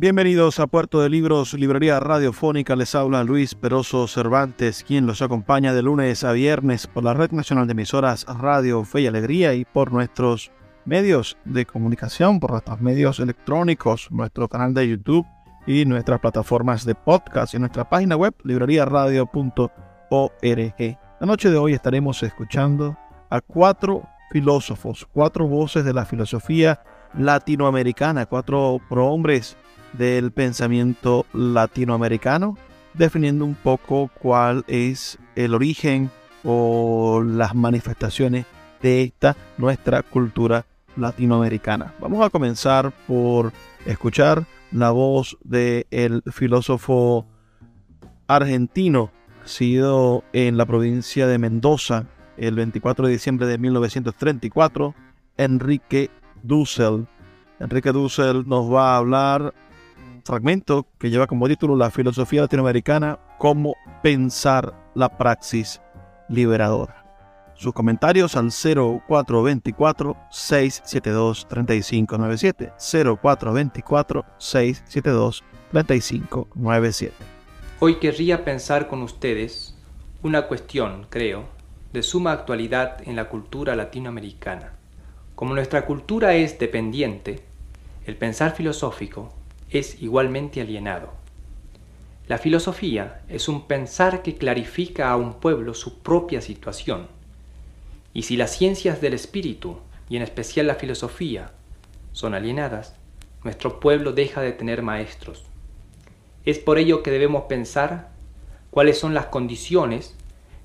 Bienvenidos a Puerto de Libros, Librería Radiofónica. Les habla Luis Peroso Cervantes, quien los acompaña de lunes a viernes por la Red Nacional de Emisoras Radio Fe y Alegría y por nuestros medios de comunicación, por nuestros medios electrónicos, nuestro canal de YouTube y nuestras plataformas de podcast y nuestra página web libreriaradio.org. La noche de hoy estaremos escuchando a cuatro filósofos, cuatro voces de la filosofía latinoamericana, cuatro prohombres del pensamiento latinoamericano, definiendo un poco cuál es el origen o las manifestaciones de esta nuestra cultura latinoamericana. Vamos a comenzar por escuchar la voz del el filósofo argentino, nacido en la provincia de Mendoza el 24 de diciembre de 1934, Enrique Dussel. Enrique Dussel nos va a hablar fragmento que lleva como título La filosofía latinoamericana, cómo pensar la praxis liberadora. Sus comentarios al 0424-672-3597. 0424-672-3597. Hoy querría pensar con ustedes una cuestión, creo, de suma actualidad en la cultura latinoamericana. Como nuestra cultura es dependiente, el pensar filosófico es igualmente alienado. La filosofía es un pensar que clarifica a un pueblo su propia situación. Y si las ciencias del espíritu, y en especial la filosofía, son alienadas, nuestro pueblo deja de tener maestros. Es por ello que debemos pensar cuáles son las condiciones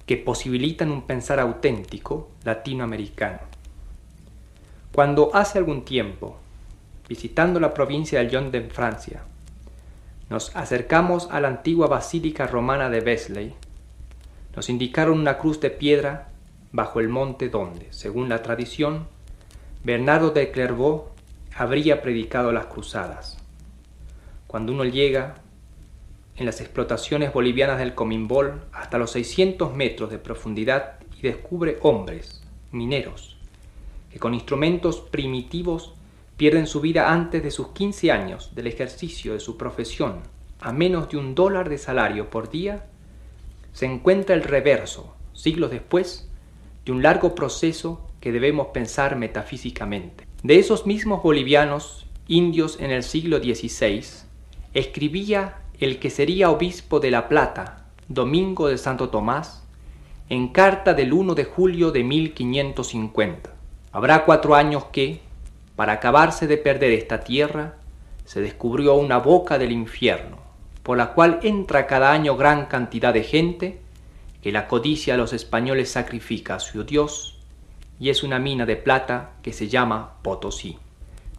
que posibilitan un pensar auténtico latinoamericano. Cuando hace algún tiempo visitando la provincia de Lyon en Francia. Nos acercamos a la antigua basílica romana de Besley. Nos indicaron una cruz de piedra bajo el monte donde, según la tradición, Bernardo de Clairvaux habría predicado las cruzadas. Cuando uno llega en las explotaciones bolivianas del Comimbol hasta los 600 metros de profundidad y descubre hombres, mineros, que con instrumentos primitivos pierden su vida antes de sus 15 años del ejercicio de su profesión a menos de un dólar de salario por día, se encuentra el reverso, siglos después, de un largo proceso que debemos pensar metafísicamente. De esos mismos bolivianos, indios en el siglo XVI, escribía el que sería obispo de La Plata, Domingo de Santo Tomás, en carta del 1 de julio de 1550. Habrá cuatro años que, para acabarse de perder esta tierra, se descubrió una boca del infierno, por la cual entra cada año gran cantidad de gente, que la codicia de los españoles sacrifica a su Dios, y es una mina de plata que se llama Potosí.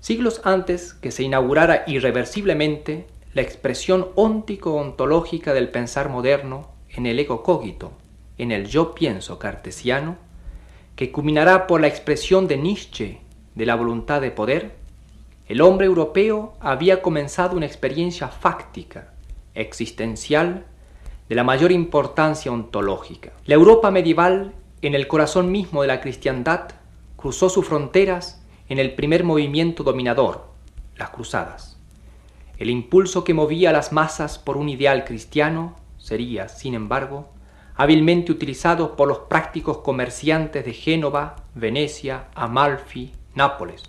Siglos antes que se inaugurara irreversiblemente la expresión óntico-ontológica del pensar moderno en el ego cogito, en el yo pienso cartesiano, que culminará por la expresión de Nietzsche de la voluntad de poder, el hombre europeo había comenzado una experiencia fáctica, existencial, de la mayor importancia ontológica. La Europa medieval en el corazón mismo de la cristiandad, cruzó sus fronteras en el primer movimiento dominador, las cruzadas. El impulso que movía a las masas por un ideal cristiano sería, sin embargo, hábilmente utilizado por los prácticos comerciantes de Génova, Venecia, Amalfi, Nápoles.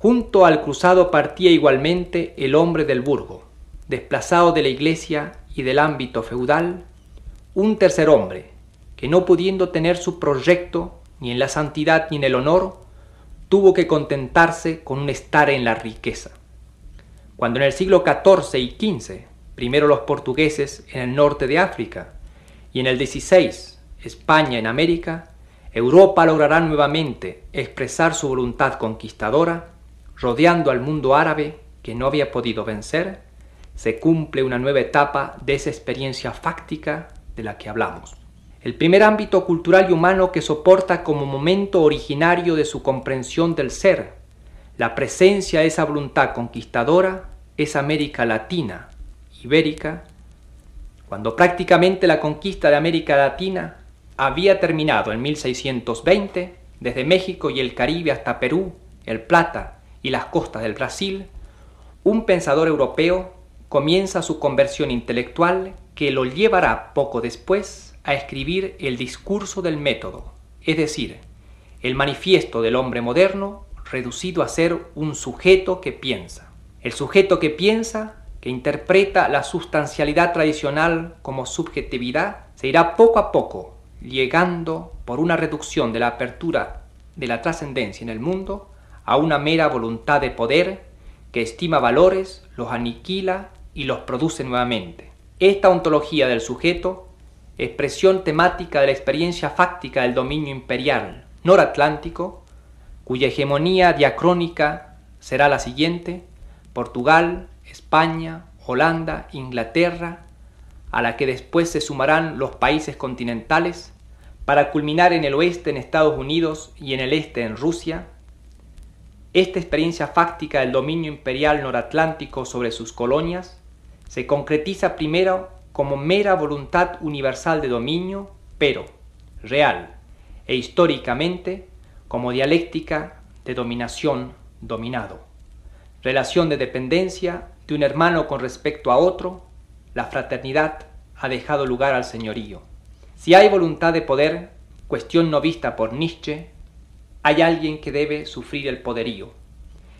Junto al cruzado partía igualmente el hombre del burgo, desplazado de la iglesia y del ámbito feudal, un tercer hombre, que no pudiendo tener su proyecto ni en la santidad ni en el honor, tuvo que contentarse con un estar en la riqueza. Cuando en el siglo XIV y XV, primero los portugueses en el norte de África y en el XVI España en América, Europa logrará nuevamente expresar su voluntad conquistadora, rodeando al mundo árabe que no había podido vencer, se cumple una nueva etapa de esa experiencia fáctica de la que hablamos. El primer ámbito cultural y humano que soporta como momento originario de su comprensión del ser, la presencia de esa voluntad conquistadora, es América Latina, Ibérica, cuando prácticamente la conquista de América Latina había terminado en 1620, desde México y el Caribe hasta Perú, el Plata y las costas del Brasil, un pensador europeo comienza su conversión intelectual que lo llevará poco después a escribir el discurso del método, es decir, el manifiesto del hombre moderno reducido a ser un sujeto que piensa. El sujeto que piensa, que interpreta la sustancialidad tradicional como subjetividad, se irá poco a poco llegando por una reducción de la apertura de la trascendencia en el mundo a una mera voluntad de poder que estima valores, los aniquila y los produce nuevamente. Esta ontología del sujeto, expresión temática de la experiencia fáctica del dominio imperial noratlántico, cuya hegemonía diacrónica será la siguiente, Portugal, España, Holanda, Inglaterra, a la que después se sumarán los países continentales, para culminar en el oeste en Estados Unidos y en el este en Rusia, esta experiencia fáctica del dominio imperial noratlántico sobre sus colonias se concretiza primero como mera voluntad universal de dominio, pero real e históricamente como dialéctica de dominación dominado, relación de dependencia de un hermano con respecto a otro, la fraternidad ha dejado lugar al señorío. Si hay voluntad de poder, cuestión no vista por Nietzsche, hay alguien que debe sufrir el poderío.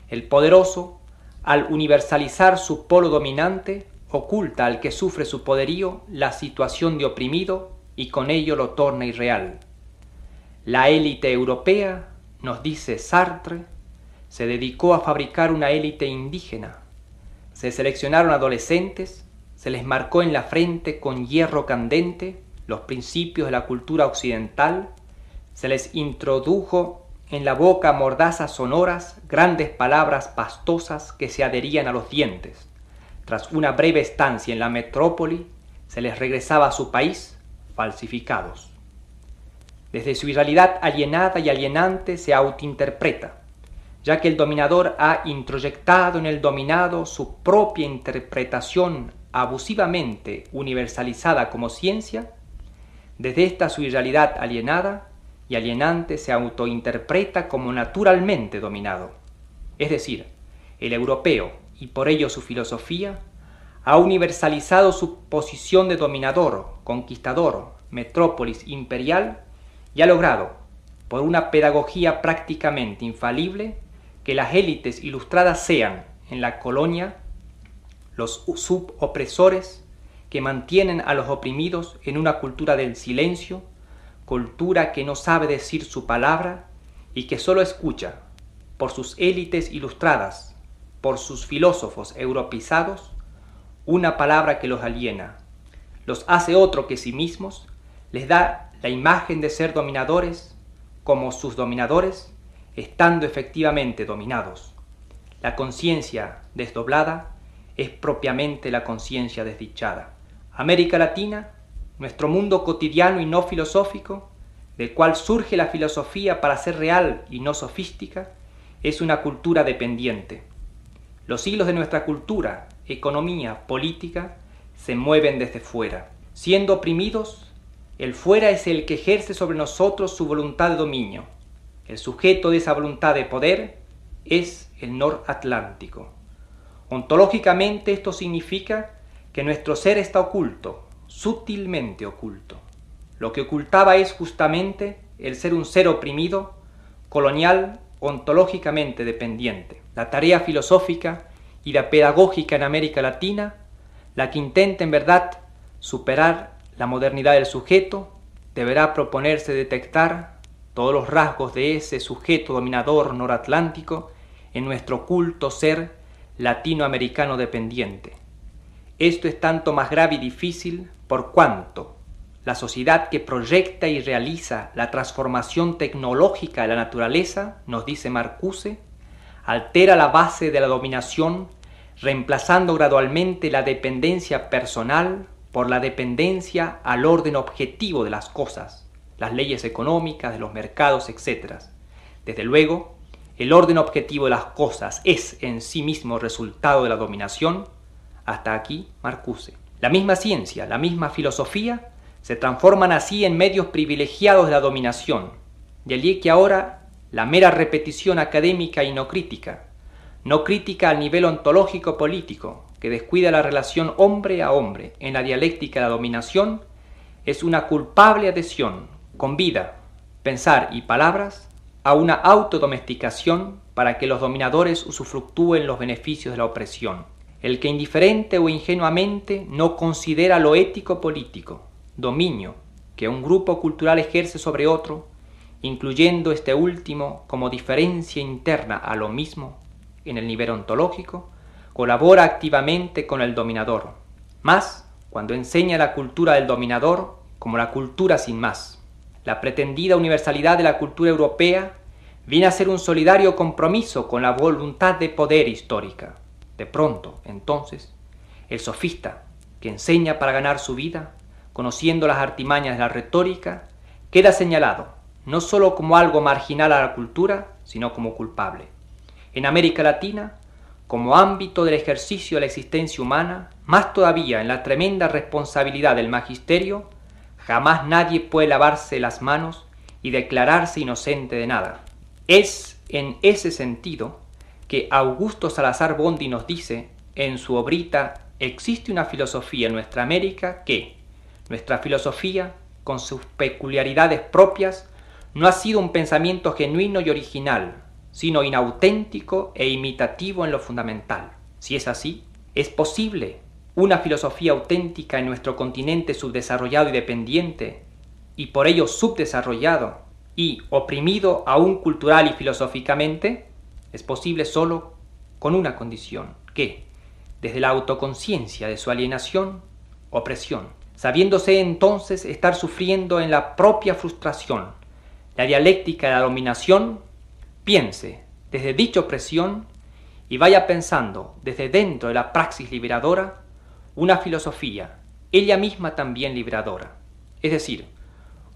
El poderoso, al universalizar su polo dominante, oculta al que sufre su poderío la situación de oprimido y con ello lo torna irreal. La élite europea, nos dice Sartre, se dedicó a fabricar una élite indígena. Se seleccionaron adolescentes, se les marcó en la frente con hierro candente los principios de la cultura occidental, se les introdujo en la boca mordazas sonoras, grandes palabras pastosas que se adherían a los dientes. Tras una breve estancia en la metrópoli, se les regresaba a su país falsificados. Desde su irrealidad alienada y alienante se autointerpreta, ya que el dominador ha introyectado en el dominado su propia interpretación abusivamente universalizada como ciencia, desde esta su irrealidad alienada y alienante se autointerpreta como naturalmente dominado. Es decir, el europeo, y por ello su filosofía, ha universalizado su posición de dominador, conquistador, metrópolis imperial y ha logrado, por una pedagogía prácticamente infalible, que las élites ilustradas sean, en la colonia, los subopresores que mantienen a los oprimidos en una cultura del silencio, cultura que no sabe decir su palabra y que sólo escucha por sus élites ilustradas, por sus filósofos europeizados, una palabra que los aliena, los hace otro que sí mismos, les da la imagen de ser dominadores como sus dominadores, estando efectivamente dominados. La conciencia desdoblada es propiamente la conciencia desdichada. América Latina, nuestro mundo cotidiano y no filosófico, del cual surge la filosofía para ser real y no sofística, es una cultura dependiente. Los hilos de nuestra cultura, economía, política, se mueven desde fuera. Siendo oprimidos, El fuera es el que ejerce sobre nosotros su voluntad de dominio. El sujeto de esa voluntad de poder es el noratlántico. Ontológicamente esto significa que nuestro ser está oculto, sutilmente oculto. Lo que ocultaba es justamente el ser un ser oprimido, colonial, ontológicamente dependiente. La tarea filosófica y la pedagógica en América Latina, la que intenta en verdad superar la modernidad del sujeto deberá proponerse detectar todos los rasgos de ese sujeto dominador noratlántico en nuestro culto ser latinoamericano dependiente. Esto es tanto más grave y difícil por cuanto la sociedad que proyecta y realiza la transformación tecnológica de la naturaleza, nos dice Marcuse, altera la base de la dominación, reemplazando gradualmente la dependencia personal por la dependencia al orden objetivo de las cosas, las leyes económicas, de los mercados, etc. Desde luego, el orden objetivo de las cosas es en sí mismo resultado de la dominación, hasta aquí Marcuse. La misma ciencia, la misma filosofía, se transforman así en medios privilegiados de la dominación, de allí que ahora la mera repetición académica y no crítica, no crítica al nivel ontológico político, que descuida la relación hombre a hombre en la dialéctica de la dominación, es una culpable adhesión con vida, pensar y palabras a una autodomesticación para que los dominadores usufructúen los beneficios de la opresión. El que indiferente o ingenuamente no considera lo ético político, dominio, que un grupo cultural ejerce sobre otro, incluyendo este último como diferencia interna a lo mismo en el nivel ontológico, colabora activamente con el dominador, más cuando enseña la cultura del dominador como la cultura sin más. La pretendida universalidad de la cultura europea viene a ser un solidario compromiso con la voluntad de poder histórica. De pronto, entonces, el sofista, que enseña para ganar su vida, conociendo las artimañas de la retórica, queda señalado no sólo como algo marginal a la cultura, sino como culpable. En América Latina, como ámbito del ejercicio de la existencia humana, más todavía en la tremenda responsabilidad del magisterio, jamás nadie puede lavarse las manos y declararse inocente de nada. Es en ese sentido que Augusto Salazar Bondi nos dice en su obrita Existe una filosofía en nuestra América que, nuestra filosofía, con sus peculiaridades propias, no ha sido un pensamiento genuino y original, sino inauténtico e imitativo en lo fundamental. Si es así, es posible una filosofía auténtica en nuestro continente subdesarrollado y dependiente, y por ello subdesarrollado y oprimido aún cultural y filosóficamente, es posible solo con una condición, que, desde la autoconciencia de su alienación, opresión, sabiéndose entonces estar sufriendo en la propia frustración, la dialéctica de la dominación piense desde dicha opresión y vaya pensando desde dentro de la praxis liberadora una filosofía, ella misma también liberadora. Es decir,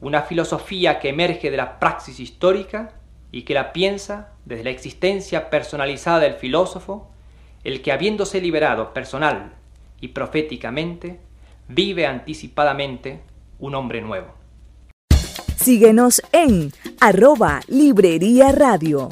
una filosofía que emerge de la praxis histórica y que la piensa desde la existencia personalizada del filósofo, el que habiéndose liberado personal y proféticamente, vive anticipadamente un hombre nuevo. Síguenos en arroba Librería Radio.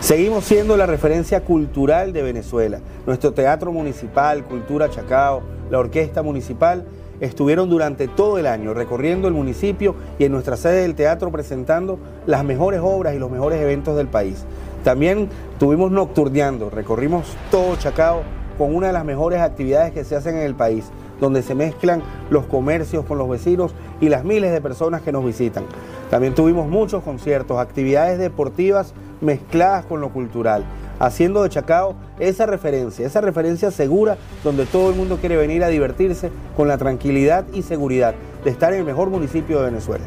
Seguimos siendo la referencia cultural de Venezuela. Nuestro Teatro Municipal, Cultura Chacao, la Orquesta Municipal estuvieron durante todo el año recorriendo el municipio y en nuestra sede del teatro presentando las mejores obras y los mejores eventos del país. También tuvimos nocturneando, recorrimos todo Chacao con una de las mejores actividades que se hacen en el país, donde se mezclan los comercios con los vecinos y las miles de personas que nos visitan. También tuvimos muchos conciertos, actividades deportivas mezcladas con lo cultural, haciendo de Chacao esa referencia, esa referencia segura donde todo el mundo quiere venir a divertirse con la tranquilidad y seguridad de estar en el mejor municipio de Venezuela.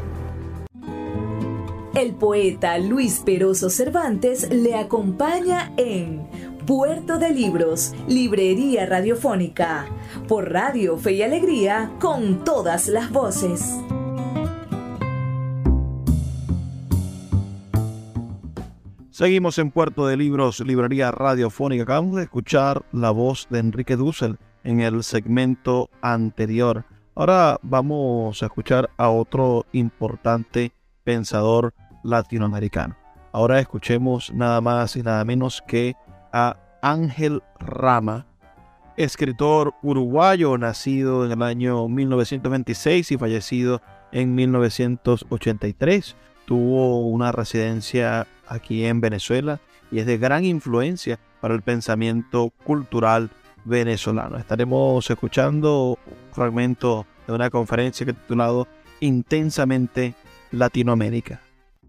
El poeta Luis Peroso Cervantes le acompaña en Puerto de Libros, Librería Radiofónica, por Radio Fe y Alegría, con todas las voces. Seguimos en Puerto de Libros, Librería Radiofónica. Acabamos de escuchar la voz de Enrique Dussel en el segmento anterior. Ahora vamos a escuchar a otro importante pensador latinoamericano. Ahora escuchemos nada más y nada menos que a Ángel Rama, escritor uruguayo nacido en el año 1926 y fallecido en 1983. Tuvo una residencia aquí en Venezuela y es de gran influencia para el pensamiento cultural venezolano. Estaremos escuchando un fragmento de una conferencia que titulado Intensamente Latinoamérica.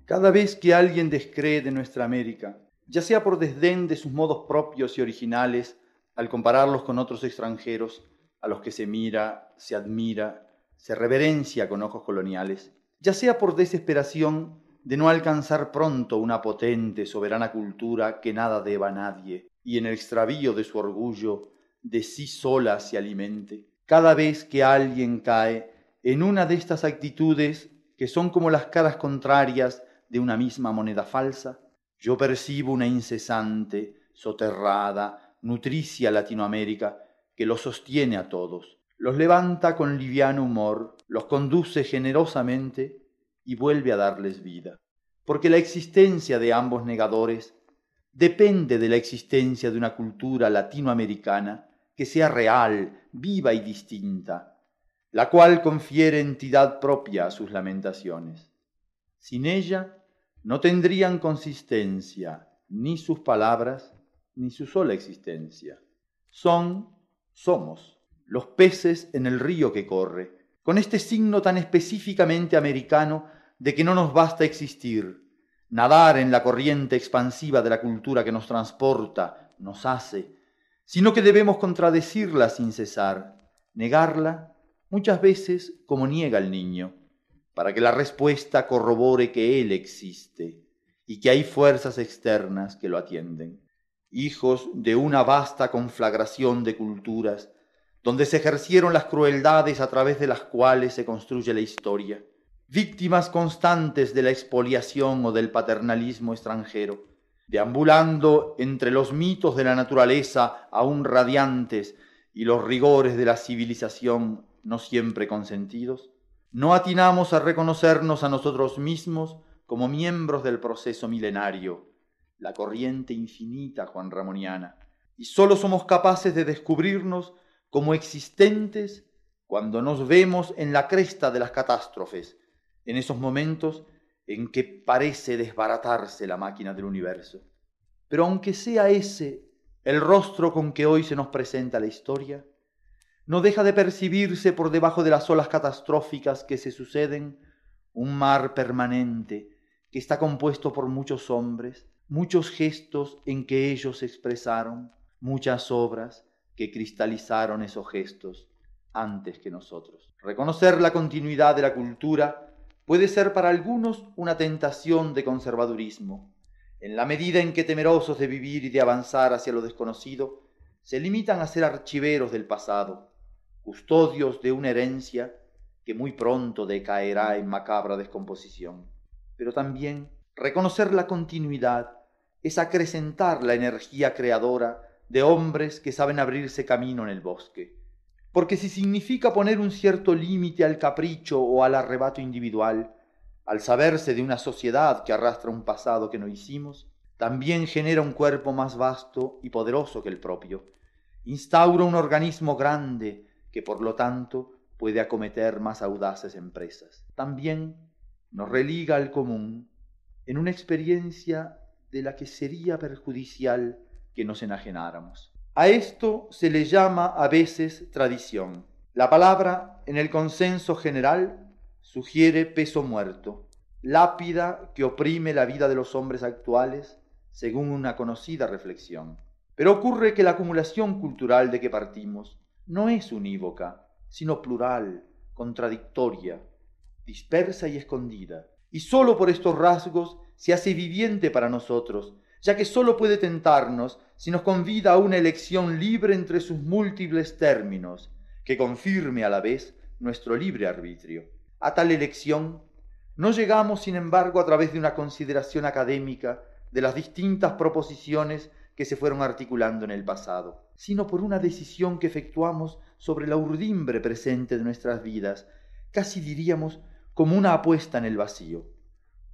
Cada vez que alguien descree de nuestra América, ya sea por desdén de sus modos propios y originales, al compararlos con otros extranjeros, a los que se mira, se admira, se reverencia con ojos coloniales, ya sea por desesperación de no alcanzar pronto una potente, soberana cultura que nada deba a nadie, y en el extravío de su orgullo de sí sola se alimente. Cada vez que alguien cae en una de estas actitudes que son como las caras contrarias de una misma moneda falsa, yo percibo una incesante, soterrada, nutricia Latinoamérica que los sostiene a todos, los levanta con liviano humor, los conduce generosamente y vuelve a darles vida. Porque la existencia de ambos negadores depende de la existencia de una cultura latinoamericana que sea real, viva y distinta, la cual confiere entidad propia a sus lamentaciones. Sin ella no tendrían consistencia ni sus palabras ni su sola existencia. Son, somos, los peces en el río que corre, con este signo tan específicamente americano de que no nos basta existir, nadar en la corriente expansiva de la cultura que nos transporta, nos hace, sino que debemos contradecirla sin cesar, negarla muchas veces como niega el niño, para que la respuesta corrobore que Él existe y que hay fuerzas externas que lo atienden, hijos de una vasta conflagración de culturas, donde se ejercieron las crueldades a través de las cuales se construye la historia, víctimas constantes de la expoliación o del paternalismo extranjero, deambulando entre los mitos de la naturaleza aún radiantes y los rigores de la civilización no siempre consentidos, no atinamos a reconocernos a nosotros mismos como miembros del proceso milenario, la corriente infinita Juan Ramoniana, y sólo somos capaces de descubrirnos como existentes cuando nos vemos en la cresta de las catástrofes, en esos momentos en que parece desbaratarse la máquina del universo. Pero aunque sea ese el rostro con que hoy se nos presenta la historia, no deja de percibirse por debajo de las olas catastróficas que se suceden un mar permanente que está compuesto por muchos hombres, muchos gestos en que ellos expresaron, muchas obras que cristalizaron esos gestos antes que nosotros. Reconocer la continuidad de la cultura puede ser para algunos una tentación de conservadurismo, en la medida en que temerosos de vivir y de avanzar hacia lo desconocido, se limitan a ser archiveros del pasado, custodios de una herencia que muy pronto decaerá en macabra descomposición. Pero también reconocer la continuidad es acrecentar la energía creadora de hombres que saben abrirse camino en el bosque. Porque si significa poner un cierto límite al capricho o al arrebato individual, al saberse de una sociedad que arrastra un pasado que no hicimos, también genera un cuerpo más vasto y poderoso que el propio. Instaura un organismo grande que por lo tanto puede acometer más audaces empresas. También nos religa al común en una experiencia de la que sería perjudicial que nos enajenáramos. A esto se le llama a veces tradición. La palabra, en el consenso general, sugiere peso muerto, lápida que oprime la vida de los hombres actuales, según una conocida reflexión. Pero ocurre que la acumulación cultural de que partimos no es unívoca, sino plural, contradictoria, dispersa y escondida. Y sólo por estos rasgos se hace viviente para nosotros, ya que sólo puede tentarnos si nos convida a una elección libre entre sus múltiples términos, que confirme a la vez nuestro libre arbitrio. A tal elección no llegamos, sin embargo, a través de una consideración académica de las distintas proposiciones que se fueron articulando en el pasado, sino por una decisión que efectuamos sobre la urdimbre presente de nuestras vidas, casi diríamos como una apuesta en el vacío,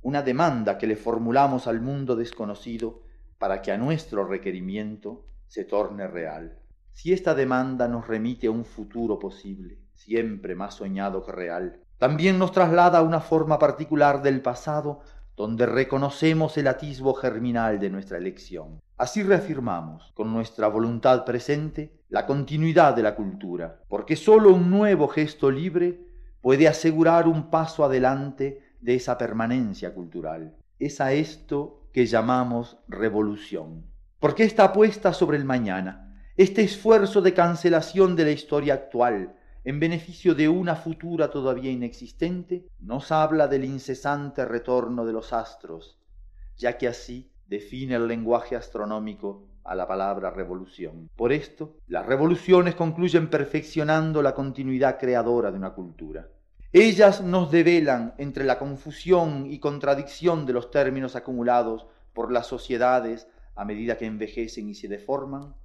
una demanda que le formulamos al mundo desconocido para que a nuestro requerimiento se torne real. Si esta demanda nos remite a un futuro posible, siempre más soñado que real, también nos traslada a una forma particular del pasado donde reconocemos el atisbo germinal de nuestra elección. Así reafirmamos, con nuestra voluntad presente, la continuidad de la cultura, porque sólo un nuevo gesto libre puede asegurar un paso adelante de esa permanencia cultural. Es a esto que llamamos revolución. Porque esta apuesta sobre el mañana, este esfuerzo de cancelación de la historia actual, en beneficio de una futura todavía inexistente, nos habla del incesante retorno de los astros, ya que así define el lenguaje astronómico a la palabra revolución. Por esto, las revoluciones concluyen perfeccionando la continuidad creadora de una cultura. Ellas nos develan entre la confusión y contradicción de los términos acumulados por las sociedades a medida que envejecen y se deforman,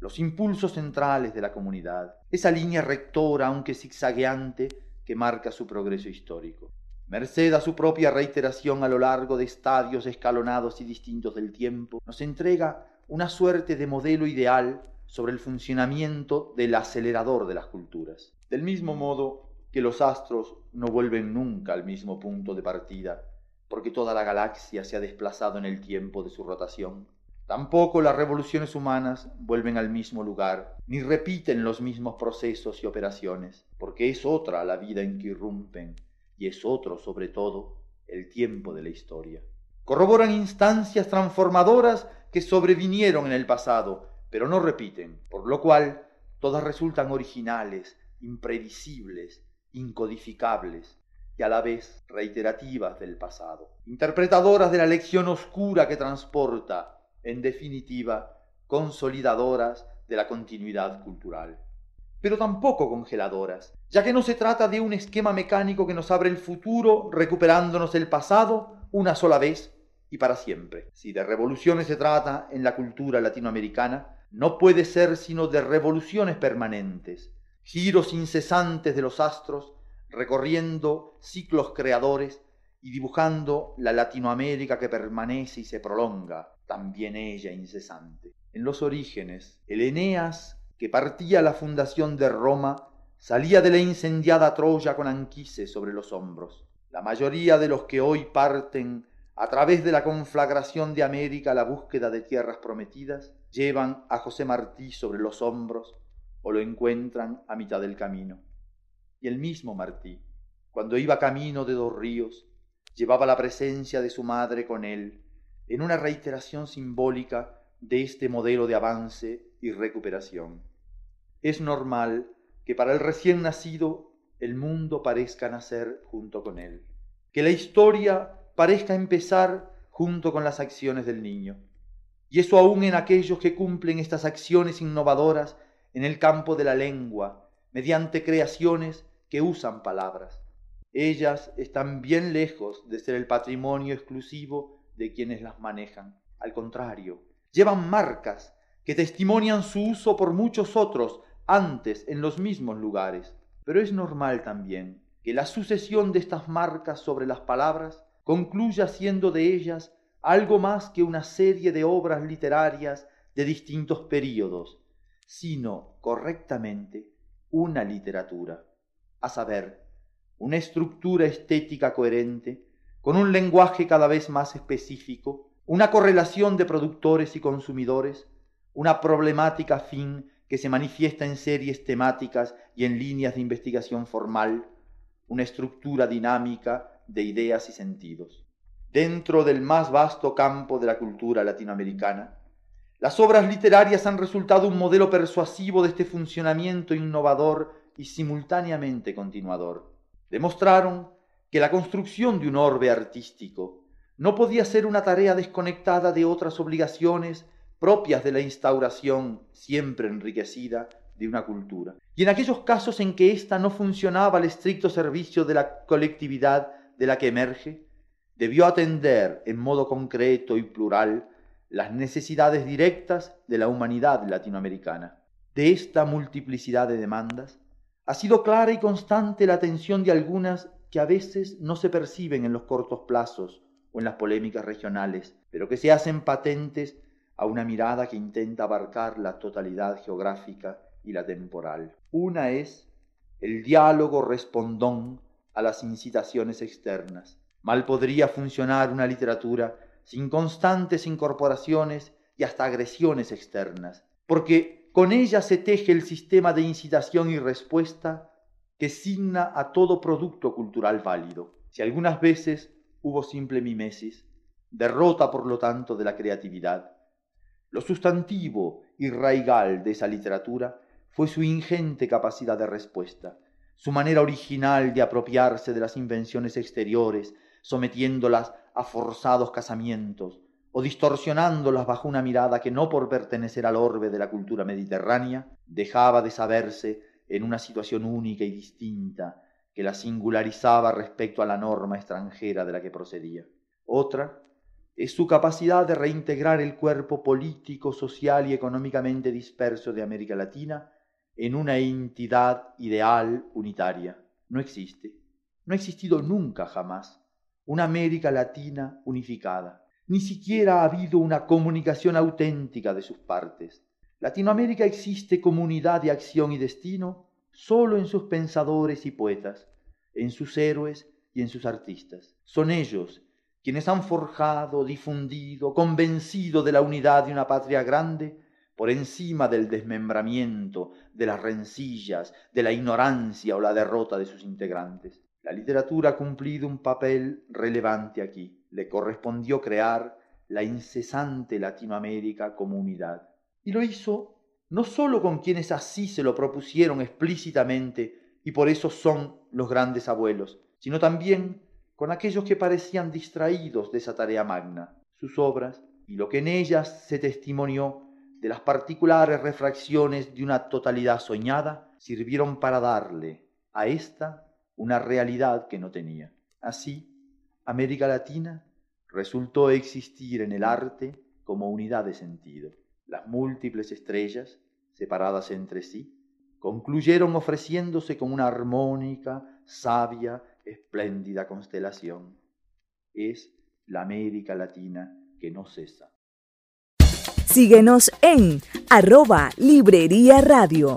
los impulsos centrales de la comunidad, esa línea rectora, aunque zigzagueante, que marca su progreso histórico. Merced a su propia reiteración a lo largo de estadios escalonados y distintos del tiempo, nos entrega una suerte de modelo ideal sobre el funcionamiento del acelerador de las culturas. Del mismo modo que los astros no vuelven nunca al mismo punto de partida, porque toda la galaxia se ha desplazado en el tiempo de su rotación, Tampoco las revoluciones humanas vuelven al mismo lugar, ni repiten los mismos procesos y operaciones, porque es otra la vida en que irrumpen, y es otro, sobre todo, el tiempo de la historia. Corroboran instancias transformadoras que sobrevinieron en el pasado, pero no repiten, por lo cual todas resultan originales, imprevisibles, incodificables, y a la vez reiterativas del pasado, interpretadoras de la lección oscura que transporta, en definitiva, consolidadoras de la continuidad cultural. Pero tampoco congeladoras, ya que no se trata de un esquema mecánico que nos abre el futuro recuperándonos el pasado una sola vez y para siempre. Si de revoluciones se trata en la cultura latinoamericana, no puede ser sino de revoluciones permanentes, giros incesantes de los astros, recorriendo ciclos creadores y dibujando la Latinoamérica que permanece y se prolonga, también ella incesante. En los orígenes, el Eneas, que partía la fundación de Roma, salía de la incendiada Troya con Anquises sobre los hombros. La mayoría de los que hoy parten a través de la conflagración de América a la búsqueda de tierras prometidas, llevan a José Martí sobre los hombros o lo encuentran a mitad del camino. Y el mismo Martí, cuando iba camino de dos ríos, llevaba la presencia de su madre con él en una reiteración simbólica de este modelo de avance y recuperación. Es normal que para el recién nacido el mundo parezca nacer junto con él, que la historia parezca empezar junto con las acciones del niño. Y eso aún en aquellos que cumplen estas acciones innovadoras en el campo de la lengua, mediante creaciones que usan palabras. Ellas están bien lejos de ser el patrimonio exclusivo de quienes las manejan. Al contrario, llevan marcas que testimonian su uso por muchos otros antes en los mismos lugares. Pero es normal también que la sucesión de estas marcas sobre las palabras concluya siendo de ellas algo más que una serie de obras literarias de distintos períodos, sino correctamente una literatura, a saber, una estructura estética coherente con un lenguaje cada vez más específico, una correlación de productores y consumidores, una problemática fin que se manifiesta en series temáticas y en líneas de investigación formal, una estructura dinámica de ideas y sentidos. Dentro del más vasto campo de la cultura latinoamericana, las obras literarias han resultado un modelo persuasivo de este funcionamiento innovador y simultáneamente continuador. Demostraron que la construcción de un orbe artístico no podía ser una tarea desconectada de otras obligaciones propias de la instauración siempre enriquecida de una cultura. Y en aquellos casos en que ésta no funcionaba al estricto servicio de la colectividad de la que emerge, debió atender en modo concreto y plural las necesidades directas de la humanidad latinoamericana. de esta multiplicidad de demandas, ha sido clara y constante la atención de algunas que a veces no se perciben en los cortos plazos o en las polémicas regionales, pero que se hacen patentes a una mirada que intenta abarcar la totalidad geográfica y la temporal. Una es el diálogo respondón a las incitaciones externas. Mal podría funcionar una literatura sin constantes incorporaciones y hasta agresiones externas, porque con ella se teje el sistema de incitación y respuesta que signa a todo producto cultural válido. Si algunas veces hubo simple mimesis, derrota por lo tanto de la creatividad, lo sustantivo y raigal de esa literatura fue su ingente capacidad de respuesta, su manera original de apropiarse de las invenciones exteriores, sometiéndolas a forzados casamientos, o distorsionándolas bajo una mirada que no por pertenecer al orbe de la cultura mediterránea, dejaba de saberse en una situación única y distinta que la singularizaba respecto a la norma extranjera de la que procedía. Otra es su capacidad de reintegrar el cuerpo político, social y económicamente disperso de América Latina en una entidad ideal unitaria. No existe, no ha existido nunca jamás una América Latina unificada. Ni siquiera ha habido una comunicación auténtica de sus partes. Latinoamérica existe como unidad de acción y destino solo en sus pensadores y poetas, en sus héroes y en sus artistas. Son ellos quienes han forjado, difundido, convencido de la unidad de una patria grande por encima del desmembramiento, de las rencillas, de la ignorancia o la derrota de sus integrantes. La literatura ha cumplido un papel relevante aquí. Le correspondió crear la incesante Latinoamérica como unidad. Y lo hizo no sólo con quienes así se lo propusieron explícitamente y por eso son los grandes abuelos, sino también con aquellos que parecían distraídos de esa tarea magna. Sus obras y lo que en ellas se testimonió de las particulares refracciones de una totalidad soñada sirvieron para darle a ésta una realidad que no tenía. Así, América Latina resultó existir en el arte como unidad de sentido. Las múltiples estrellas, separadas entre sí, concluyeron ofreciéndose como una armónica, sabia, espléndida constelación. Es la América Latina que no cesa. Síguenos en arroba Librería Radio.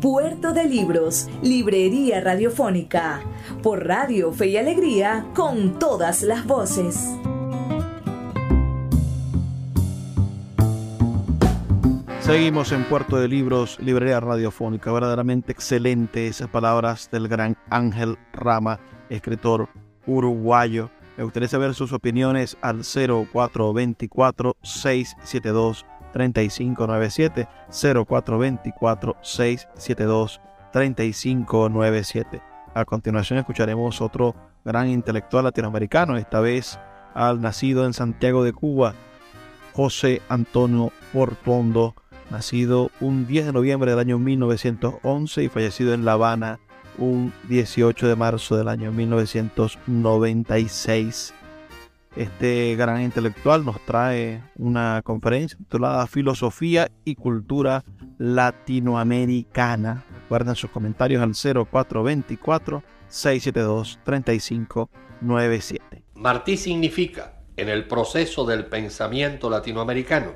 Puerto de Libros, Librería Radiofónica, por Radio Fe y Alegría, con todas las voces. Seguimos en Puerto de Libros, librería radiofónica. Verdaderamente excelente esas palabras del gran Ángel Rama, escritor uruguayo. Me gustaría saber sus opiniones al 0424-672-3597. 0424-672-3597. 3597. A continuación escucharemos otro gran intelectual latinoamericano, esta vez al nacido en Santiago de Cuba, José Antonio Portondo, nacido un 10 de noviembre del año 1911 y fallecido en La Habana un 18 de marzo del año 1996. Este gran intelectual nos trae una conferencia titulada Filosofía y Cultura Latinoamericana. Guarden sus comentarios al 0424 672 3597. Martí significa, en el proceso del pensamiento latinoamericano,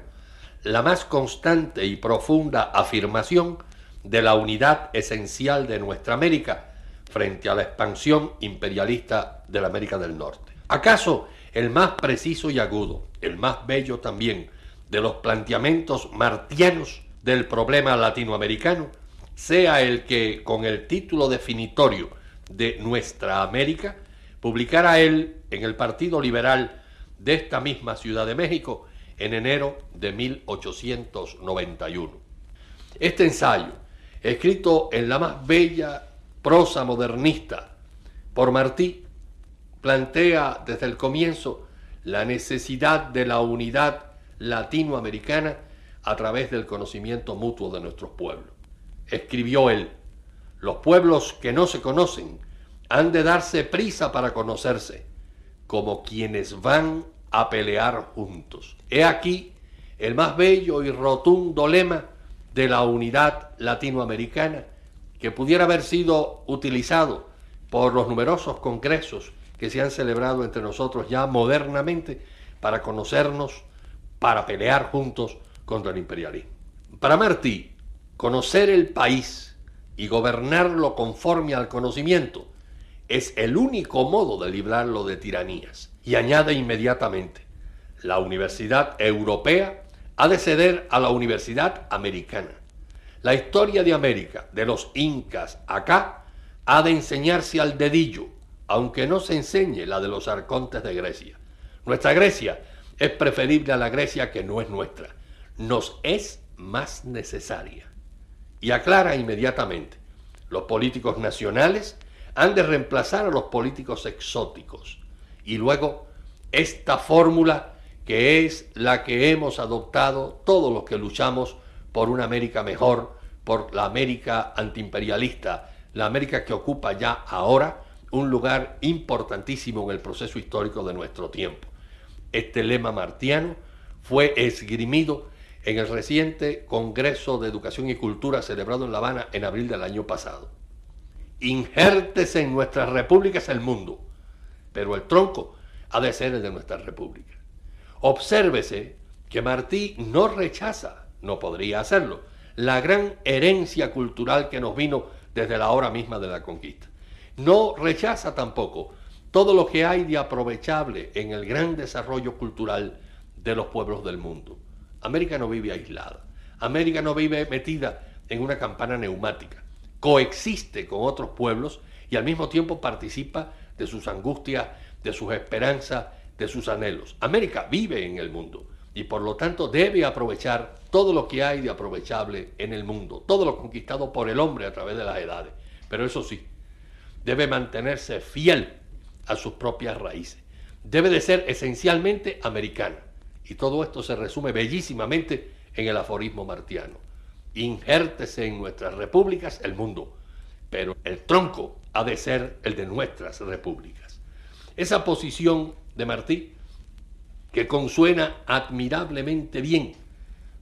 la más constante y profunda afirmación de la unidad esencial de nuestra América frente a la expansión imperialista de la América del Norte. ¿Acaso el más preciso y agudo, el más bello también, de los planteamientos martianos del problema latinoamericano, sea el que, con el título definitorio de Nuestra América, publicara él en el Partido Liberal de esta misma Ciudad de México en enero de 1891. Este ensayo, escrito en la más bella prosa modernista por Martí, plantea desde el comienzo la necesidad de la unidad latinoamericana a través del conocimiento mutuo de nuestros pueblos. Escribió él, los pueblos que no se conocen han de darse prisa para conocerse, como quienes van a pelear juntos. He aquí el más bello y rotundo lema de la unidad latinoamericana que pudiera haber sido utilizado por los numerosos congresos que se han celebrado entre nosotros ya modernamente para conocernos, para pelear juntos contra el imperialismo. Para Martí, conocer el país y gobernarlo conforme al conocimiento es el único modo de librarlo de tiranías. Y añade inmediatamente, la Universidad Europea ha de ceder a la Universidad Americana. La historia de América, de los incas acá, ha de enseñarse al dedillo, aunque no se enseñe la de los arcontes de Grecia. Nuestra Grecia es preferible a la Grecia que no es nuestra. Nos es más necesaria. Y aclara inmediatamente, los políticos nacionales han de reemplazar a los políticos exóticos. Y luego, esta fórmula que es la que hemos adoptado todos los que luchamos por una América mejor, por la América antiimperialista, la América que ocupa ya ahora un lugar importantísimo en el proceso histórico de nuestro tiempo. Este lema martiano fue esgrimido en el reciente Congreso de Educación y Cultura celebrado en La Habana en abril del año pasado. Injértese en nuestras repúblicas el mundo, pero el tronco ha de ser el de nuestras repúblicas. Obsérvese que Martí no rechaza, no podría hacerlo, la gran herencia cultural que nos vino desde la hora misma de la conquista. No rechaza tampoco todo lo que hay de aprovechable en el gran desarrollo cultural de los pueblos del mundo. América no vive aislada. América no vive metida en una campana neumática. Coexiste con otros pueblos y al mismo tiempo participa de sus angustias, de sus esperanzas, de sus anhelos. América vive en el mundo y por lo tanto debe aprovechar todo lo que hay de aprovechable en el mundo, todo lo conquistado por el hombre a través de las edades. Pero eso sí, debe mantenerse fiel a sus propias raíces. Debe de ser esencialmente americana. Y todo esto se resume bellísimamente en el aforismo martiano. Injértese en nuestras repúblicas el mundo, pero el tronco ha de ser el de nuestras repúblicas. Esa posición de Martí, que consuena admirablemente bien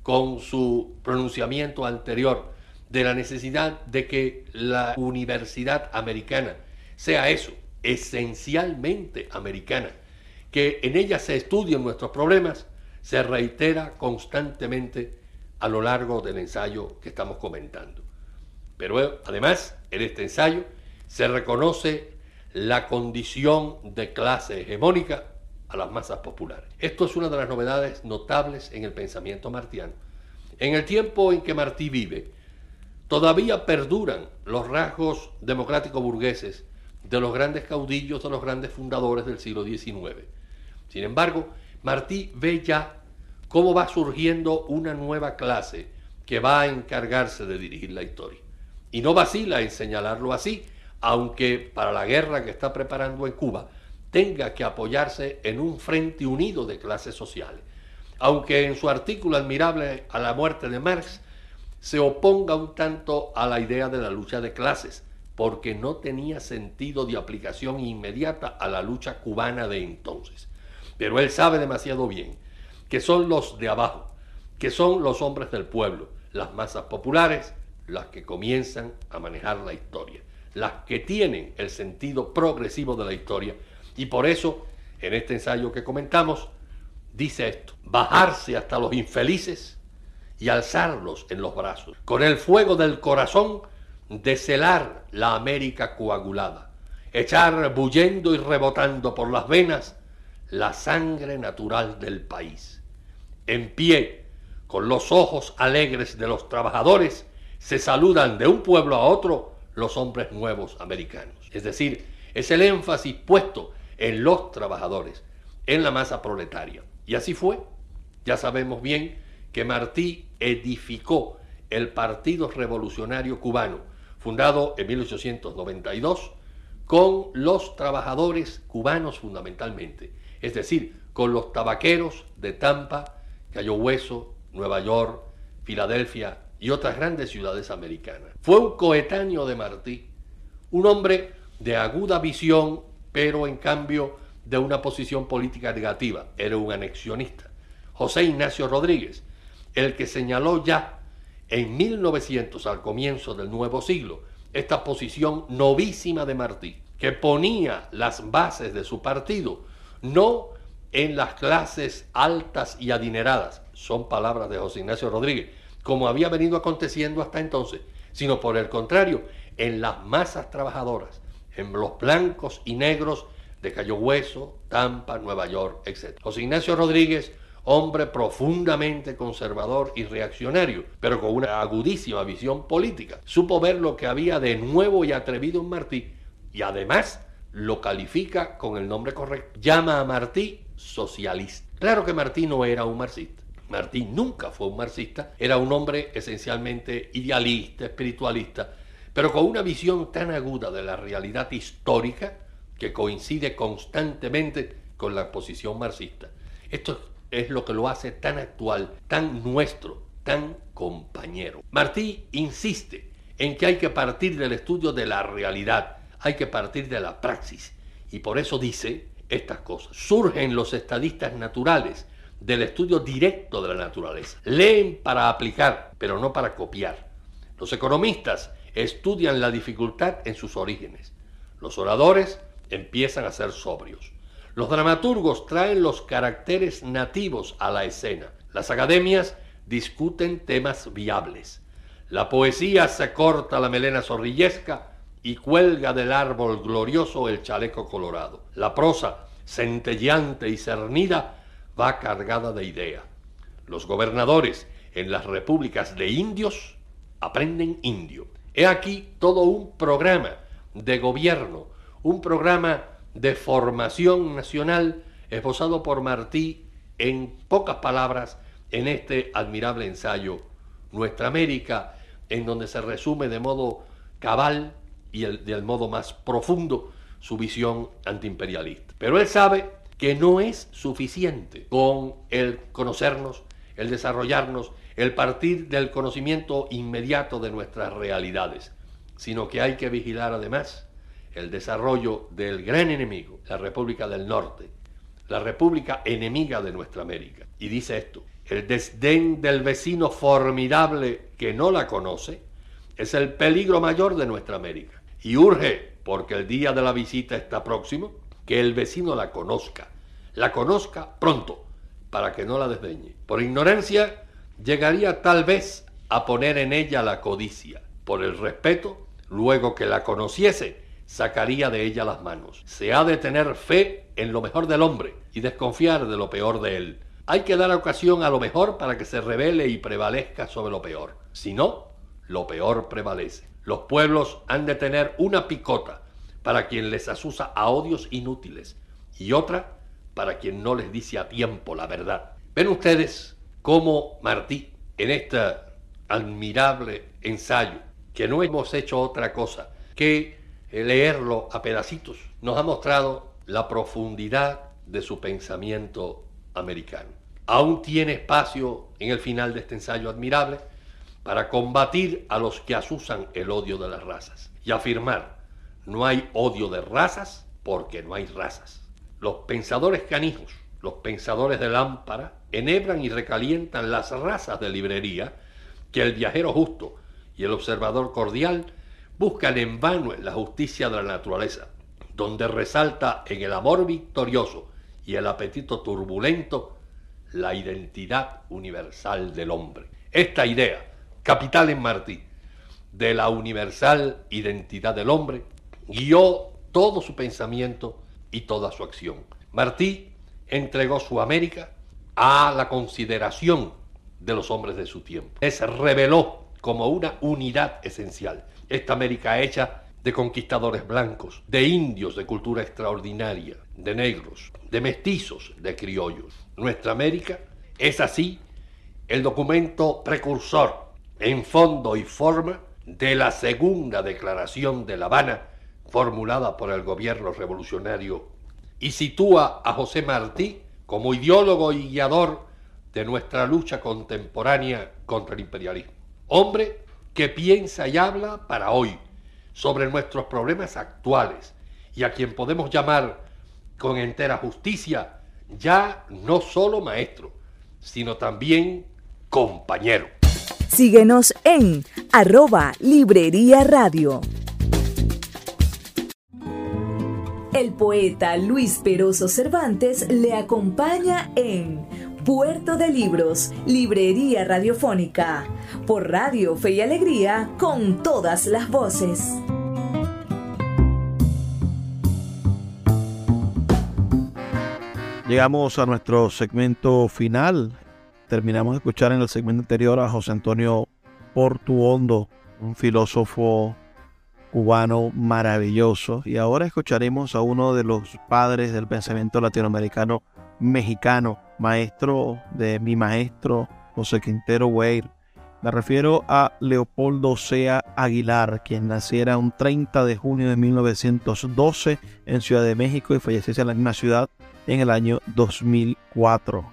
con su pronunciamiento anterior de la necesidad de que la universidad americana sea eso, esencialmente americana, que en ella se estudien nuestros problemas, se reitera constantemente a lo largo del ensayo que estamos comentando. Pero además, en este ensayo se reconoce la condición de clase hegemónica a las masas populares. Esto es una de las novedades notables en el pensamiento martiano. En el tiempo en que Martí vive, todavía perduran los rasgos democráticos burgueses de los grandes caudillos, de los grandes fundadores del siglo XIX. Sin embargo, Martí ve ya cómo va surgiendo una nueva clase que va a encargarse de dirigir la historia. Y no vacila en señalarlo así, aunque para la guerra que está preparando en Cuba tenga que apoyarse en un frente unido de clases sociales. Aunque en su artículo admirable a la muerte de Marx se oponga un tanto a la idea de la lucha de clases, porque no tenía sentido de aplicación inmediata a la lucha cubana de entonces. Pero él sabe demasiado bien que son los de abajo, que son los hombres del pueblo, las masas populares, las que comienzan a manejar la historia, las que tienen el sentido progresivo de la historia. Y por eso, en este ensayo que comentamos, dice esto, bajarse hasta los infelices y alzarlos en los brazos, con el fuego del corazón, de celar la América coagulada, echar bullendo y rebotando por las venas la sangre natural del país. En pie, con los ojos alegres de los trabajadores, se saludan de un pueblo a otro los hombres nuevos americanos. Es decir, es el énfasis puesto en los trabajadores, en la masa proletaria. Y así fue. Ya sabemos bien que Martí edificó el Partido Revolucionario Cubano, fundado en 1892 con los trabajadores cubanos fundamentalmente, es decir, con los tabaqueros de Tampa, Cayo Hueso, Nueva York, Filadelfia y otras grandes ciudades americanas. Fue un coetáneo de Martí, un hombre de aguda visión, pero en cambio de una posición política negativa, era un anexionista. José Ignacio Rodríguez, el que señaló ya en 1900, al comienzo del nuevo siglo, esta posición novísima de Martí, que ponía las bases de su partido, no en las clases altas y adineradas, son palabras de José Ignacio Rodríguez, como había venido aconteciendo hasta entonces, sino por el contrario, en las masas trabajadoras, en los blancos y negros de Cayo Hueso, Tampa, Nueva York, etc. José Ignacio Rodríguez hombre profundamente conservador y reaccionario, pero con una agudísima visión política. Supo ver lo que había de nuevo y atrevido en Martí y además lo califica con el nombre correcto. Llama a Martí socialista. Claro que Martí no era un marxista. Martí nunca fue un marxista, era un hombre esencialmente idealista, espiritualista, pero con una visión tan aguda de la realidad histórica que coincide constantemente con la posición marxista. Esto es lo que lo hace tan actual, tan nuestro, tan compañero. Martí insiste en que hay que partir del estudio de la realidad, hay que partir de la praxis. Y por eso dice estas cosas. Surgen los estadistas naturales del estudio directo de la naturaleza. Leen para aplicar, pero no para copiar. Los economistas estudian la dificultad en sus orígenes. Los oradores empiezan a ser sobrios. Los dramaturgos traen los caracteres nativos a la escena. Las academias discuten temas viables. La poesía se corta la melena zorrillesca y cuelga del árbol glorioso el chaleco colorado. La prosa, centelleante y cernida, va cargada de idea. Los gobernadores en las repúblicas de indios aprenden indio. He aquí todo un programa de gobierno, un programa de formación nacional esbozado por Martí en pocas palabras en este admirable ensayo Nuestra América, en donde se resume de modo cabal y el, del modo más profundo su visión antiimperialista. Pero él sabe que no es suficiente con el conocernos, el desarrollarnos, el partir del conocimiento inmediato de nuestras realidades, sino que hay que vigilar además el desarrollo del gran enemigo, la República del Norte, la República enemiga de nuestra América. Y dice esto, el desdén del vecino formidable que no la conoce es el peligro mayor de nuestra América. Y urge, porque el día de la visita está próximo, que el vecino la conozca, la conozca pronto, para que no la desdeñe. Por ignorancia, llegaría tal vez a poner en ella la codicia. Por el respeto, luego que la conociese, sacaría de ella las manos. Se ha de tener fe en lo mejor del hombre y desconfiar de lo peor de él. Hay que dar ocasión a lo mejor para que se revele y prevalezca sobre lo peor. Si no, lo peor prevalece. Los pueblos han de tener una picota para quien les asusa a odios inútiles y otra para quien no les dice a tiempo la verdad. Ven ustedes cómo Martí, en este admirable ensayo, que no hemos hecho otra cosa que leerlo a pedacitos, nos ha mostrado la profundidad de su pensamiento americano. Aún tiene espacio en el final de este ensayo admirable para combatir a los que asusan el odio de las razas y afirmar, no hay odio de razas porque no hay razas. Los pensadores canijos, los pensadores de lámpara, enhebran y recalientan las razas de librería que el viajero justo y el observador cordial buscan en vano la justicia de la naturaleza, donde resalta en el amor victorioso y el apetito turbulento la identidad universal del hombre. Esta idea, capital en Martí, de la universal identidad del hombre, guió todo su pensamiento y toda su acción. Martí entregó su América a la consideración de los hombres de su tiempo. Se reveló como una unidad esencial. Esta América hecha de conquistadores blancos, de indios de cultura extraordinaria, de negros, de mestizos, de criollos. Nuestra América es así el documento precursor en fondo y forma de la segunda declaración de La Habana formulada por el gobierno revolucionario y sitúa a José Martí como ideólogo y guiador de nuestra lucha contemporánea contra el imperialismo. Hombre que piensa y habla para hoy sobre nuestros problemas actuales y a quien podemos llamar con entera justicia ya no solo maestro, sino también compañero. Síguenos en arroba Librería Radio. El poeta Luis Peroso Cervantes le acompaña en Puerto de Libros, Librería Radiofónica, por Radio Fe y Alegría, con todas las voces. Llegamos a nuestro segmento final. Terminamos de escuchar en el segmento anterior a José Antonio Portuondo, un filósofo cubano maravilloso. Y ahora escucharemos a uno de los padres del pensamiento latinoamericano mexicano, maestro de mi maestro José Quintero Weir. Me refiero a Leopoldo Sea Aguilar, quien naciera un 30 de junio de 1912 en Ciudad de México y falleciese en la misma ciudad en el año 2004.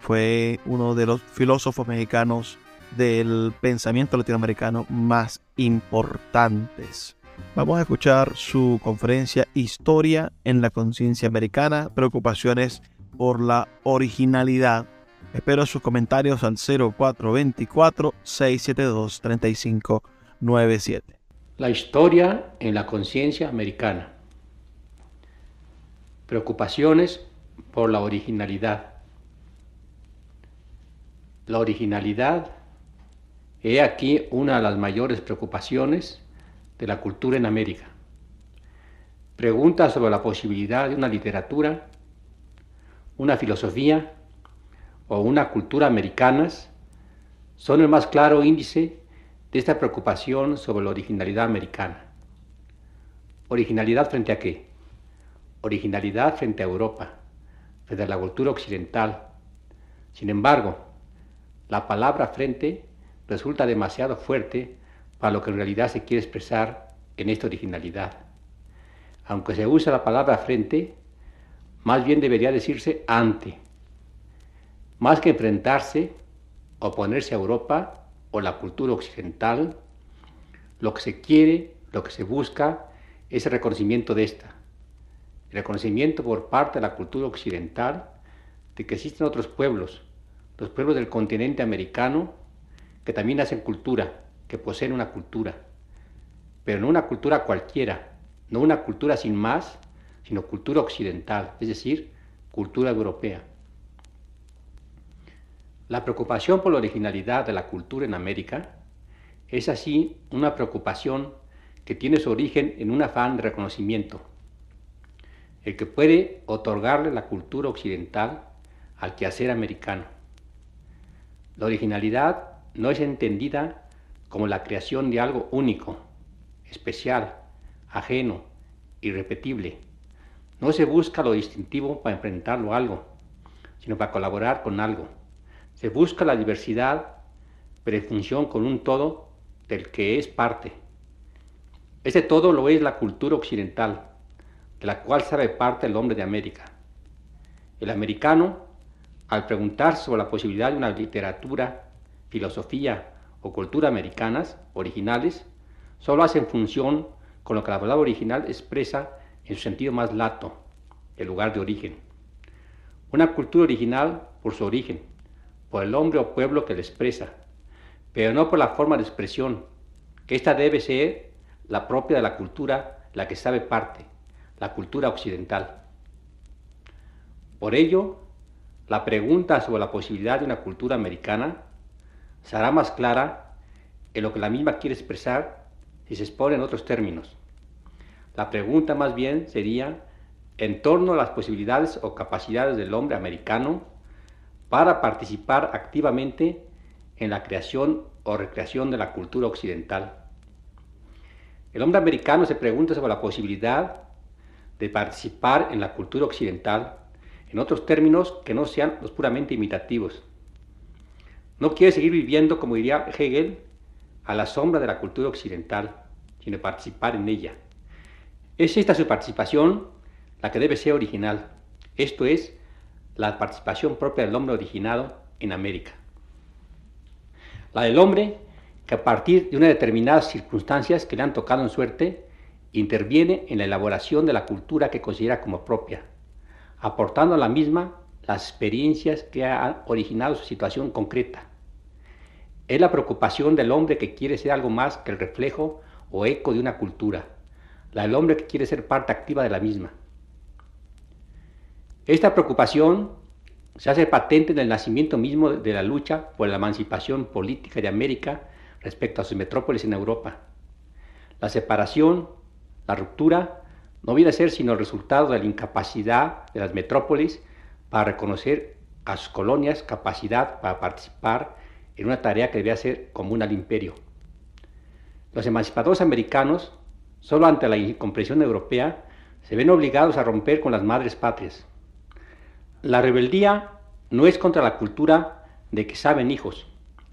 Fue uno de los filósofos mexicanos del pensamiento latinoamericano más importantes. Vamos a escuchar su conferencia Historia en la conciencia americana, preocupaciones por la originalidad. Espero sus comentarios al 0424-672-3597. La historia en la conciencia americana. Preocupaciones por la originalidad. La originalidad he aquí una de las mayores preocupaciones de la cultura en América. Preguntas sobre la posibilidad de una literatura, una filosofía o una cultura americanas son el más claro índice de esta preocupación sobre la originalidad americana. ¿Originalidad frente a qué? Originalidad frente a Europa, frente a la cultura occidental. Sin embargo, la palabra frente resulta demasiado fuerte para lo que en realidad se quiere expresar en esta originalidad. Aunque se usa la palabra frente, más bien debería decirse ante. Más que enfrentarse, oponerse a Europa o la cultura occidental, lo que se quiere, lo que se busca, es el reconocimiento de esta. El reconocimiento por parte de la cultura occidental de que existen otros pueblos, los pueblos del continente americano, que también hacen cultura, que poseen una cultura, pero no una cultura cualquiera, no una cultura sin más, sino cultura occidental, es decir, cultura europea. La preocupación por la originalidad de la cultura en América es así una preocupación que tiene su origen en un afán de reconocimiento, el que puede otorgarle la cultura occidental al quehacer americano. La originalidad no es entendida como la creación de algo único, especial, ajeno, irrepetible. No se busca lo distintivo para enfrentarlo a algo, sino para colaborar con algo. Se busca la diversidad, pero en función con un todo del que es parte, Este todo lo es la cultura occidental, de la cual sabe parte el hombre de América. El americano, al preguntar sobre la posibilidad de una literatura, filosofía o cultura americanas originales, solo hace en función con lo que la palabra original expresa en su sentido más lato, el lugar de origen. Una cultura original por su origen, por el hombre o pueblo que la expresa, pero no por la forma de expresión, que ésta debe ser la propia de la cultura, la que sabe parte, la cultura occidental. Por ello, la pregunta sobre la posibilidad de una cultura americana será más clara en lo que la misma quiere expresar si se expone en otros términos. La pregunta más bien sería en torno a las posibilidades o capacidades del hombre americano para participar activamente en la creación o recreación de la cultura occidental. El hombre americano se pregunta sobre la posibilidad de participar en la cultura occidental, en otros términos que no sean los puramente imitativos. No quiere seguir viviendo, como diría Hegel, a la sombra de la cultura occidental, sino participar en ella. Es esta su participación la que debe ser original, esto es, la participación propia del hombre originado en América. La del hombre que a partir de unas determinadas circunstancias que le han tocado en suerte, interviene en la elaboración de la cultura que considera como propia, aportando a la misma las experiencias que han originado su situación concreta. Es la preocupación del hombre que quiere ser algo más que el reflejo o eco de una cultura, la del hombre que quiere ser parte activa de la misma. Esta preocupación se hace patente en el nacimiento mismo de la lucha por la emancipación política de América respecto a sus metrópolis en Europa. La separación, la ruptura, no viene a ser sino el resultado de la incapacidad de las metrópolis para reconocer a sus colonias capacidad para participar en una tarea que debía ser común al imperio. Los emancipadores americanos, solo ante la incomprensión europea, se ven obligados a romper con las madres patrias. La rebeldía no es contra la cultura de que saben hijos,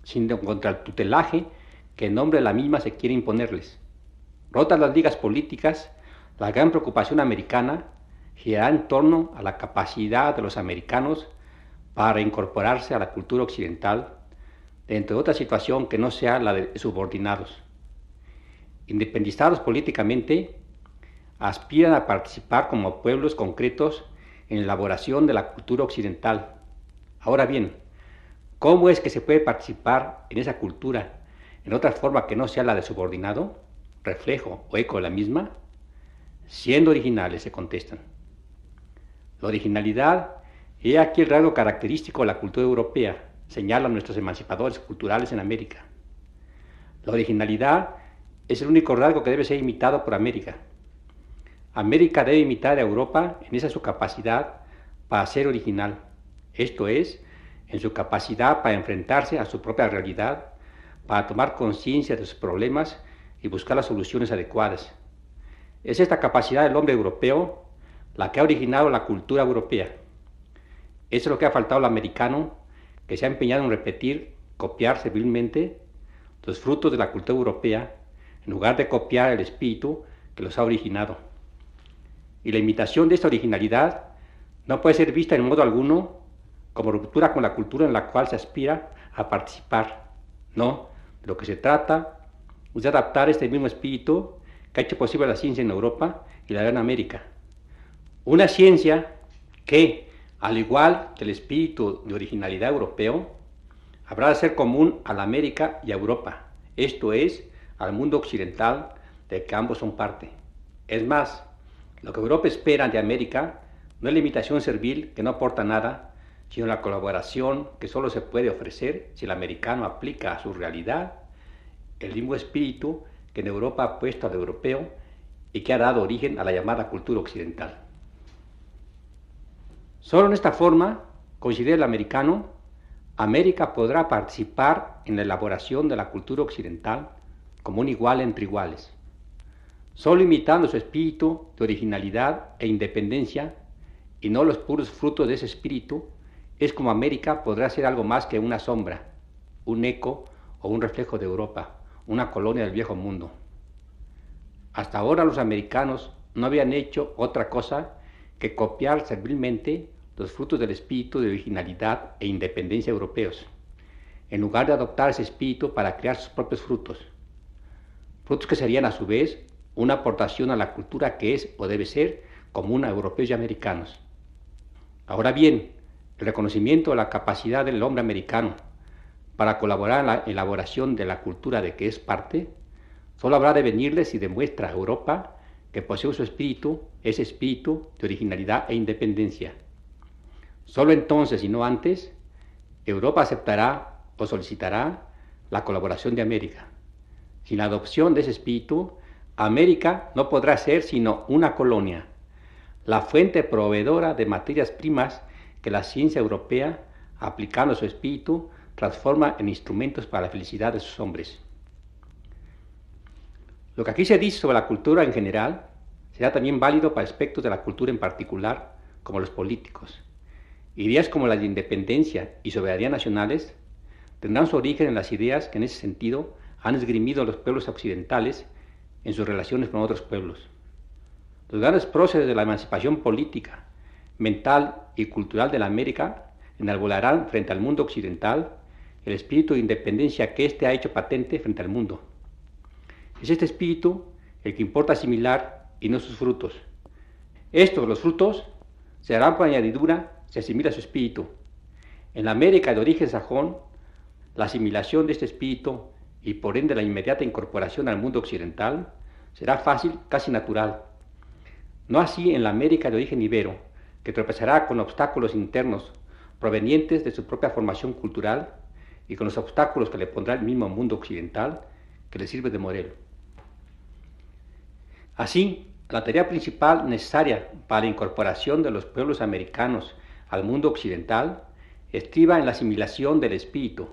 sino contra el tutelaje que en nombre de la misma se quiere imponerles. Rotas las ligas políticas, la gran preocupación americana girará en torno a la capacidad de los americanos para incorporarse a la cultura occidental dentro de otra situación que no sea la de subordinados. Independizados políticamente, aspiran a participar como pueblos concretos en la elaboración de la cultura occidental. Ahora bien, ¿cómo es que se puede participar en esa cultura en otra forma que no sea la de subordinado, reflejo o eco de la misma, siendo originales, se contestan. La originalidad es aquí el rasgo característico de la cultura europea, señalan nuestros emancipadores culturales en América. La originalidad es el único rasgo que debe ser imitado por América. América debe imitar a Europa en esa su capacidad para ser original, esto es, en su capacidad para enfrentarse a su propia realidad para tomar conciencia de sus problemas y buscar las soluciones adecuadas. Es esta capacidad del hombre europeo la que ha originado la cultura europea. Eso es lo que ha faltado al americano, que se ha empeñado en repetir, copiar civilmente los frutos de la cultura europea, en lugar de copiar el espíritu que los ha originado. Y la imitación de esta originalidad no puede ser vista en modo alguno como ruptura con la cultura en la cual se aspira a participar. No, lo que se trata es de adaptar este mismo espíritu que ha hecho posible la ciencia en Europa y la en América. Una ciencia que, al igual que el espíritu de originalidad europeo, habrá de ser común a la América y a Europa, esto es, al mundo occidental de que ambos son parte. Es más, lo que Europa espera de América no es la imitación servil que no aporta nada, sino la colaboración que solo se puede ofrecer si el americano aplica a su realidad el mismo espíritu que en Europa ha puesto al europeo y que ha dado origen a la llamada cultura occidental. Solo en esta forma, considera el americano, América podrá participar en la elaboración de la cultura occidental como un igual entre iguales. Solo imitando su espíritu de originalidad e independencia y no los puros frutos de ese espíritu, es como América podrá ser algo más que una sombra, un eco o un reflejo de Europa, una colonia del viejo mundo. Hasta ahora los americanos no habían hecho otra cosa que copiar servilmente los frutos del espíritu de originalidad e independencia europeos, en lugar de adoptar ese espíritu para crear sus propios frutos. Frutos que serían a su vez una aportación a la cultura que es o debe ser común a europeos y americanos. Ahora bien, el reconocimiento de la capacidad del hombre americano para colaborar en la elaboración de la cultura de que es parte, solo habrá de venirle si demuestra a Europa que posee su espíritu, ese espíritu de originalidad e independencia. Solo entonces y no antes, Europa aceptará o solicitará la colaboración de América. Sin la adopción de ese espíritu, América no podrá ser sino una colonia, la fuente proveedora de materias primas que la ciencia europea, aplicando su espíritu, transforma en instrumentos para la felicidad de sus hombres. Lo que aquí se dice sobre la cultura en general será también válido para aspectos de la cultura en particular, como los políticos. Ideas como la de independencia y soberanía nacionales tendrán su origen en las ideas que en ese sentido han esgrimido los pueblos occidentales en sus relaciones con otros pueblos. Los grandes próceres de la emancipación política, mental y cultural de la América enarbolarán frente al mundo occidental el espíritu de independencia que éste ha hecho patente frente al mundo. Es este espíritu el que importa asimilar y no sus frutos. Estos, los frutos, se harán por añadidura si asimila su espíritu. En la América de origen sajón, la asimilación de este espíritu y por ende la inmediata incorporación al mundo occidental será fácil, casi natural. No así en la América de origen ibero, que tropezará con obstáculos internos provenientes de su propia formación cultural y con los obstáculos que le pondrá el mismo mundo occidental que le sirve de modelo. Así, la tarea principal necesaria para la incorporación de los pueblos americanos al mundo occidental estriba en la asimilación del espíritu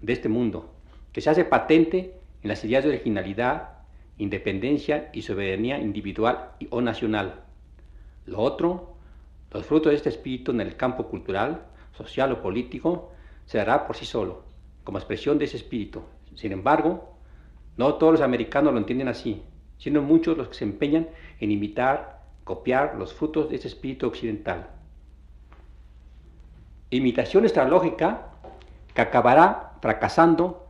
de este mundo, que se hace patente en las ideas de originalidad, independencia y soberanía individual o nacional. Lo otro, los frutos de este espíritu en el campo cultural, social o político, se dará por sí solo como expresión de ese espíritu. Sin embargo, no todos los americanos lo entienden así, sino muchos los que se empeñan en imitar, copiar los frutos de ese espíritu occidental. Imitación estralógica que acabará fracasando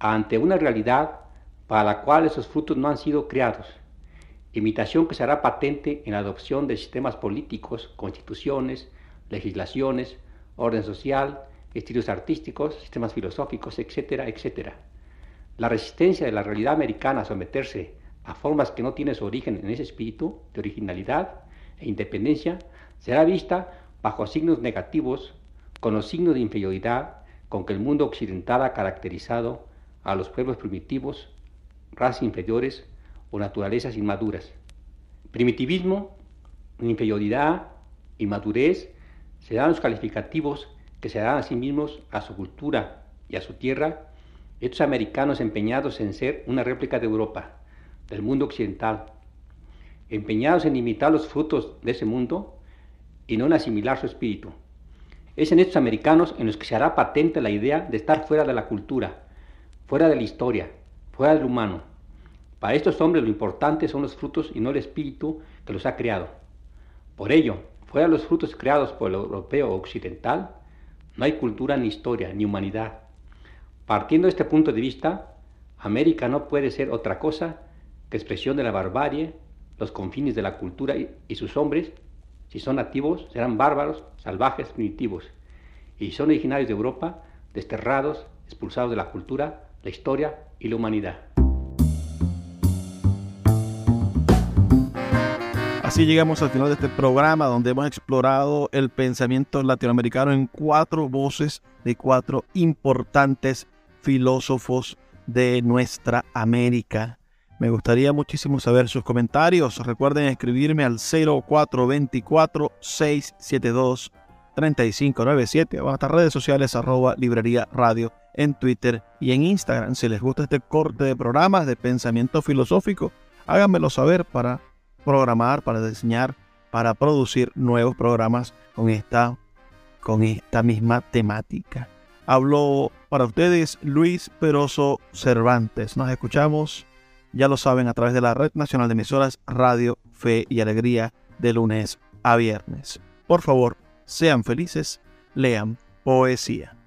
ante una realidad para la cual esos frutos no han sido creados. Imitación que será patente en la adopción de sistemas políticos, constituciones, legislaciones, orden social, estilos artísticos, sistemas filosóficos, etcétera, etcétera. La resistencia de la realidad americana a someterse a formas que no tienen su origen en ese espíritu de originalidad e independencia será vista bajo signos negativos, con los signos de inferioridad con que el mundo occidental ha caracterizado a los pueblos primitivos, razas inferiores o naturalezas inmaduras. Primitivismo, inferioridad, inmadurez serán los calificativos que se dan a sí mismos, a su cultura y a su tierra, estos americanos empeñados en ser una réplica de Europa, del mundo occidental, empeñados en imitar los frutos de ese mundo y no en asimilar su espíritu. Es en estos americanos en los que se hará patente la idea de estar fuera de la cultura, fuera de la historia, fuera del humano. Para estos hombres lo importante son los frutos y no el espíritu que los ha creado. Por ello, fuera de los frutos creados por el europeo occidental, no hay cultura ni historia, ni humanidad. Partiendo de este punto de vista, América no puede ser otra cosa que expresión de la barbarie, los confines de la cultura y, sus hombres, si son nativos, serán bárbaros, salvajes, primitivos. Y si son originarios de Europa, desterrados, expulsados de la cultura, la historia y la humanidad. Así llegamos al final de este programa donde hemos explorado el pensamiento latinoamericano en cuatro voces de cuatro importantes filósofos de nuestra América. Me gustaría muchísimo saber sus comentarios. Recuerden escribirme al 0424-672-3597 o a nuestras redes sociales arroba librería radio en Twitter y en Instagram. Si les gusta este corte de programas de pensamiento filosófico, háganmelo saber para programar, para diseñar, para producir nuevos programas con esta, con esta misma temática. Hablo para ustedes Luis Peroso Cervantes. Nos escuchamos ya lo saben, a través de la Red Nacional de Emisoras Radio, Fe y Alegría de lunes a viernes. Por favor, sean felices, lean poesía.